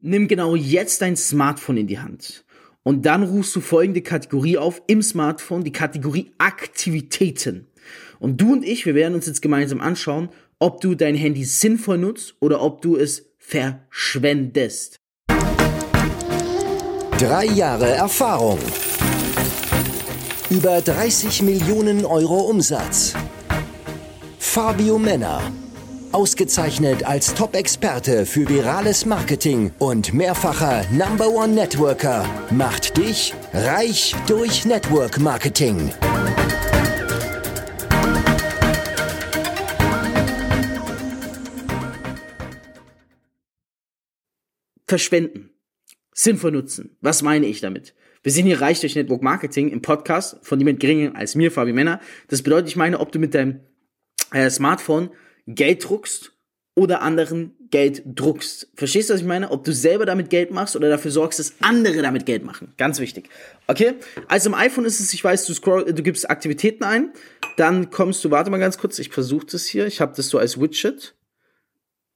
Nimm genau jetzt dein Smartphone in die Hand. Und dann rufst du folgende Kategorie auf im Smartphone, die Kategorie Aktivitäten. Und du und ich, wir werden uns jetzt gemeinsam anschauen, ob du dein Handy sinnvoll nutzt oder ob du es verschwendest. Drei Jahre Erfahrung. Über 30 Millionen Euro Umsatz. Fabio Männer. Ausgezeichnet als Top-Experte für virales Marketing und mehrfacher Number One Networker macht dich reich durch Network Marketing. Verschwenden. Sinnvoll nutzen. Was meine ich damit? Wir sind hier reich durch Network Marketing im Podcast von jemand geringer als mir, Fabi Männer. Das bedeutet, ich meine, ob du mit deinem äh, Smartphone Geld druckst oder anderen Geld druckst. Verstehst du, was ich meine? Ob du selber damit Geld machst oder dafür sorgst, dass andere damit Geld machen. Ganz wichtig. Okay? Also im iPhone ist es, ich weiß, du scroll, du gibst Aktivitäten ein, dann kommst du, warte mal ganz kurz, ich versuche das hier, ich habe das so als Widget.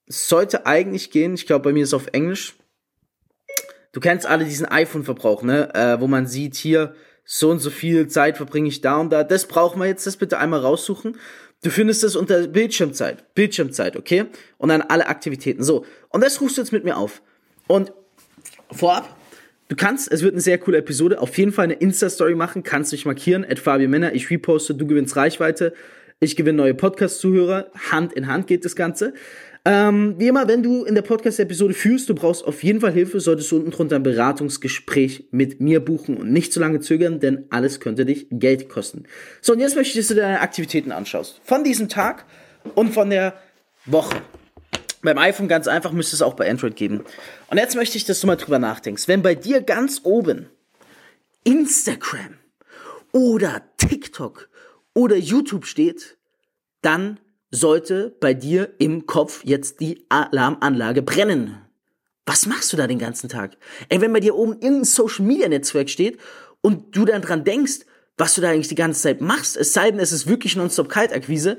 Es sollte eigentlich gehen, ich glaube, bei mir ist es auf Englisch. Du kennst alle diesen iPhone-Verbrauch, ne? Äh, wo man sieht, hier, so und so viel Zeit verbringe ich da und da. Das brauchen wir jetzt, das bitte einmal raussuchen. Du findest es unter Bildschirmzeit. Bildschirmzeit, okay? Und dann alle Aktivitäten. So. Und das rufst du jetzt mit mir auf. Und vorab, du kannst, es wird eine sehr coole Episode, auf jeden Fall eine Insta-Story machen, kannst dich markieren, at Fabio Männer, ich reposte, du gewinnst Reichweite, ich gewinne neue Podcast-Zuhörer, Hand in Hand geht das Ganze. Ähm, wie immer, wenn du in der Podcast-Episode fühlst, du brauchst auf jeden Fall Hilfe, solltest du unten drunter ein Beratungsgespräch mit mir buchen und nicht zu lange zögern, denn alles könnte dich Geld kosten. So, und jetzt möchte ich, dass du deine Aktivitäten anschaust. Von diesem Tag und von der Woche. Beim iPhone ganz einfach müsste es auch bei Android geben. Und jetzt möchte ich, dass du mal drüber nachdenkst. Wenn bei dir ganz oben Instagram oder TikTok oder YouTube steht, dann sollte bei dir im Kopf jetzt die Alarmanlage brennen. Was machst du da den ganzen Tag? Ey, wenn bei dir oben irgendein Social Media Netzwerk steht und du dann dran denkst, was du da eigentlich die ganze Zeit machst, es sei denn, es ist wirklich nonstop Kaltakquise,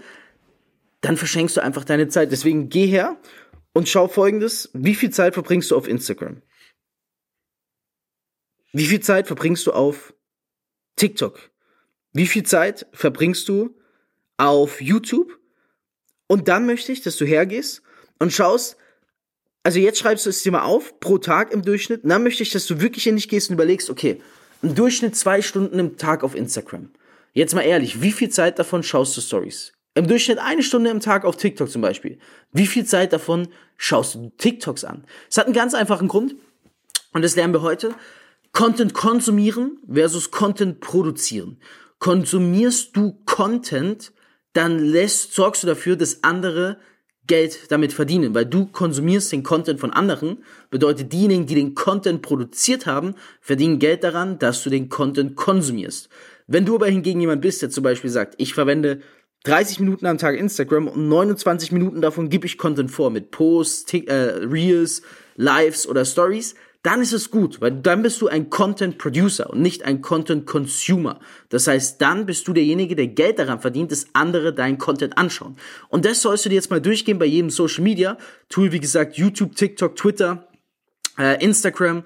dann verschenkst du einfach deine Zeit. Deswegen geh her und schau folgendes. Wie viel Zeit verbringst du auf Instagram? Wie viel Zeit verbringst du auf TikTok? Wie viel Zeit verbringst du auf YouTube? Und dann möchte ich, dass du hergehst und schaust, also jetzt schreibst du es dir mal auf, pro Tag im Durchschnitt. Und dann möchte ich, dass du wirklich in dich gehst und überlegst, okay, im Durchschnitt zwei Stunden im Tag auf Instagram. Jetzt mal ehrlich, wie viel Zeit davon schaust du Stories? Im Durchschnitt eine Stunde im Tag auf TikTok zum Beispiel. Wie viel Zeit davon schaust du TikToks an? Es hat einen ganz einfachen Grund. Und das lernen wir heute. Content konsumieren versus Content produzieren. Konsumierst du Content, dann lässt, sorgst du dafür, dass andere Geld damit verdienen, weil du konsumierst den Content von anderen, bedeutet diejenigen, die den Content produziert haben, verdienen Geld daran, dass du den Content konsumierst. Wenn du aber hingegen jemand bist, der zum Beispiel sagt, ich verwende 30 Minuten am Tag Instagram und 29 Minuten davon gebe ich Content vor mit Posts, äh, Reels, Lives oder Stories, dann ist es gut, weil dann bist du ein Content Producer und nicht ein Content Consumer. Das heißt, dann bist du derjenige, der Geld daran verdient, dass andere deinen Content anschauen. Und das sollst du dir jetzt mal durchgehen bei jedem Social Media Tool, wie gesagt, YouTube, TikTok, Twitter, äh, Instagram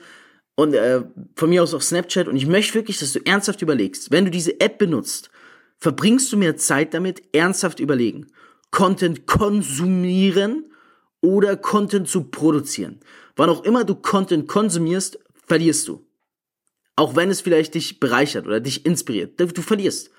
und äh, von mir aus auch Snapchat. Und ich möchte wirklich, dass du ernsthaft überlegst, wenn du diese App benutzt, verbringst du mehr Zeit damit, ernsthaft überlegen. Content konsumieren oder Content zu produzieren. Wann auch immer du Content konsumierst, verlierst du. Auch wenn es vielleicht dich bereichert oder dich inspiriert. Du verlierst.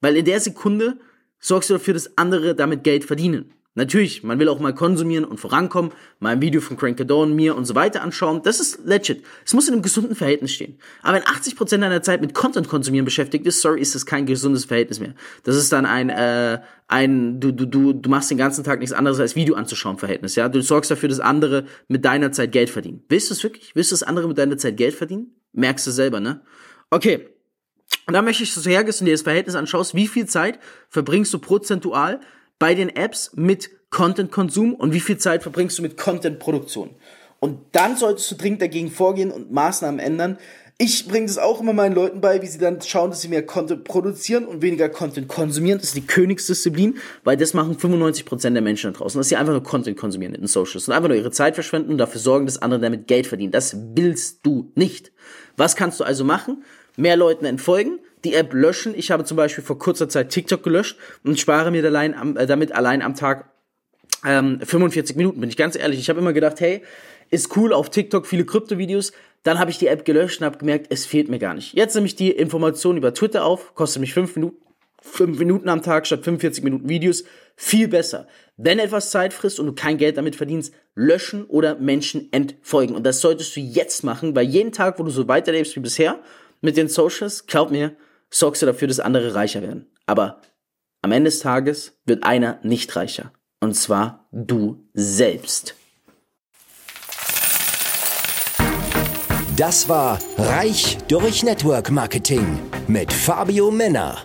Weil in der Sekunde sorgst du dafür, dass andere damit Geld verdienen. Natürlich, man will auch mal konsumieren und vorankommen, mal ein Video von Crankadon, mir und so weiter anschauen. Das ist legit. Es muss in einem gesunden Verhältnis stehen. Aber wenn 80% deiner Zeit mit Content konsumieren beschäftigt ist, sorry, ist das kein gesundes Verhältnis mehr. Das ist dann ein, äh, ein, du, du, du, du machst den ganzen Tag nichts anderes als Video anzuschauen Verhältnis, ja. Du sorgst dafür, dass andere mit deiner Zeit Geld verdienen. Willst du es wirklich? Willst du, dass andere mit deiner Zeit Geld verdienen? Merkst du selber, ne? Okay. Und da möchte ich, dass du hergehst und dir das Verhältnis anschaust, wie viel Zeit verbringst du prozentual bei den Apps mit Content-Konsum und wie viel Zeit verbringst du mit Content-Produktion. Und dann solltest du dringend dagegen vorgehen und Maßnahmen ändern, Ich bringe das auch immer meinen Leuten bei, wie sie dann schauen, dass sie mehr Content produzieren und weniger Content konsumieren. Das ist die Königsdisziplin, weil das machen 95% der Menschen da draußen, dass sie einfach nur Content konsumieren in den Socials und einfach nur ihre Zeit verschwenden und dafür sorgen, dass andere damit Geld verdienen. Das willst du nicht. Was kannst du also machen? Mehr Leuten entfolgen, die App löschen. Ich habe zum Beispiel vor kurzer Zeit TikTok gelöscht und spare mir allein am, äh, damit allein am Tag ähm, 45 Minuten. Bin ich ganz ehrlich. Ich habe immer gedacht, hey, ist cool auf TikTok viele Krypto-Videos. Dann habe ich die App gelöscht und habe gemerkt, es fehlt mir gar nicht. Jetzt nehme ich die Information über Twitter auf, kostet mich fünf Minuten, fünf Minuten am Tag statt 45 Minuten Videos. Viel besser. Wenn etwas Zeit frisst und du kein Geld damit verdienst, löschen oder Menschen entfolgen. Und das solltest du jetzt machen, weil jeden Tag, wo du so weiterlebst wie bisher mit den Socials, glaub mir, sorgst du dafür, dass andere reicher werden. Aber am Ende des Tages wird einer nicht reicher. Und zwar du selbst. Das war Reich durch Network Marketing mit Fabio Männer.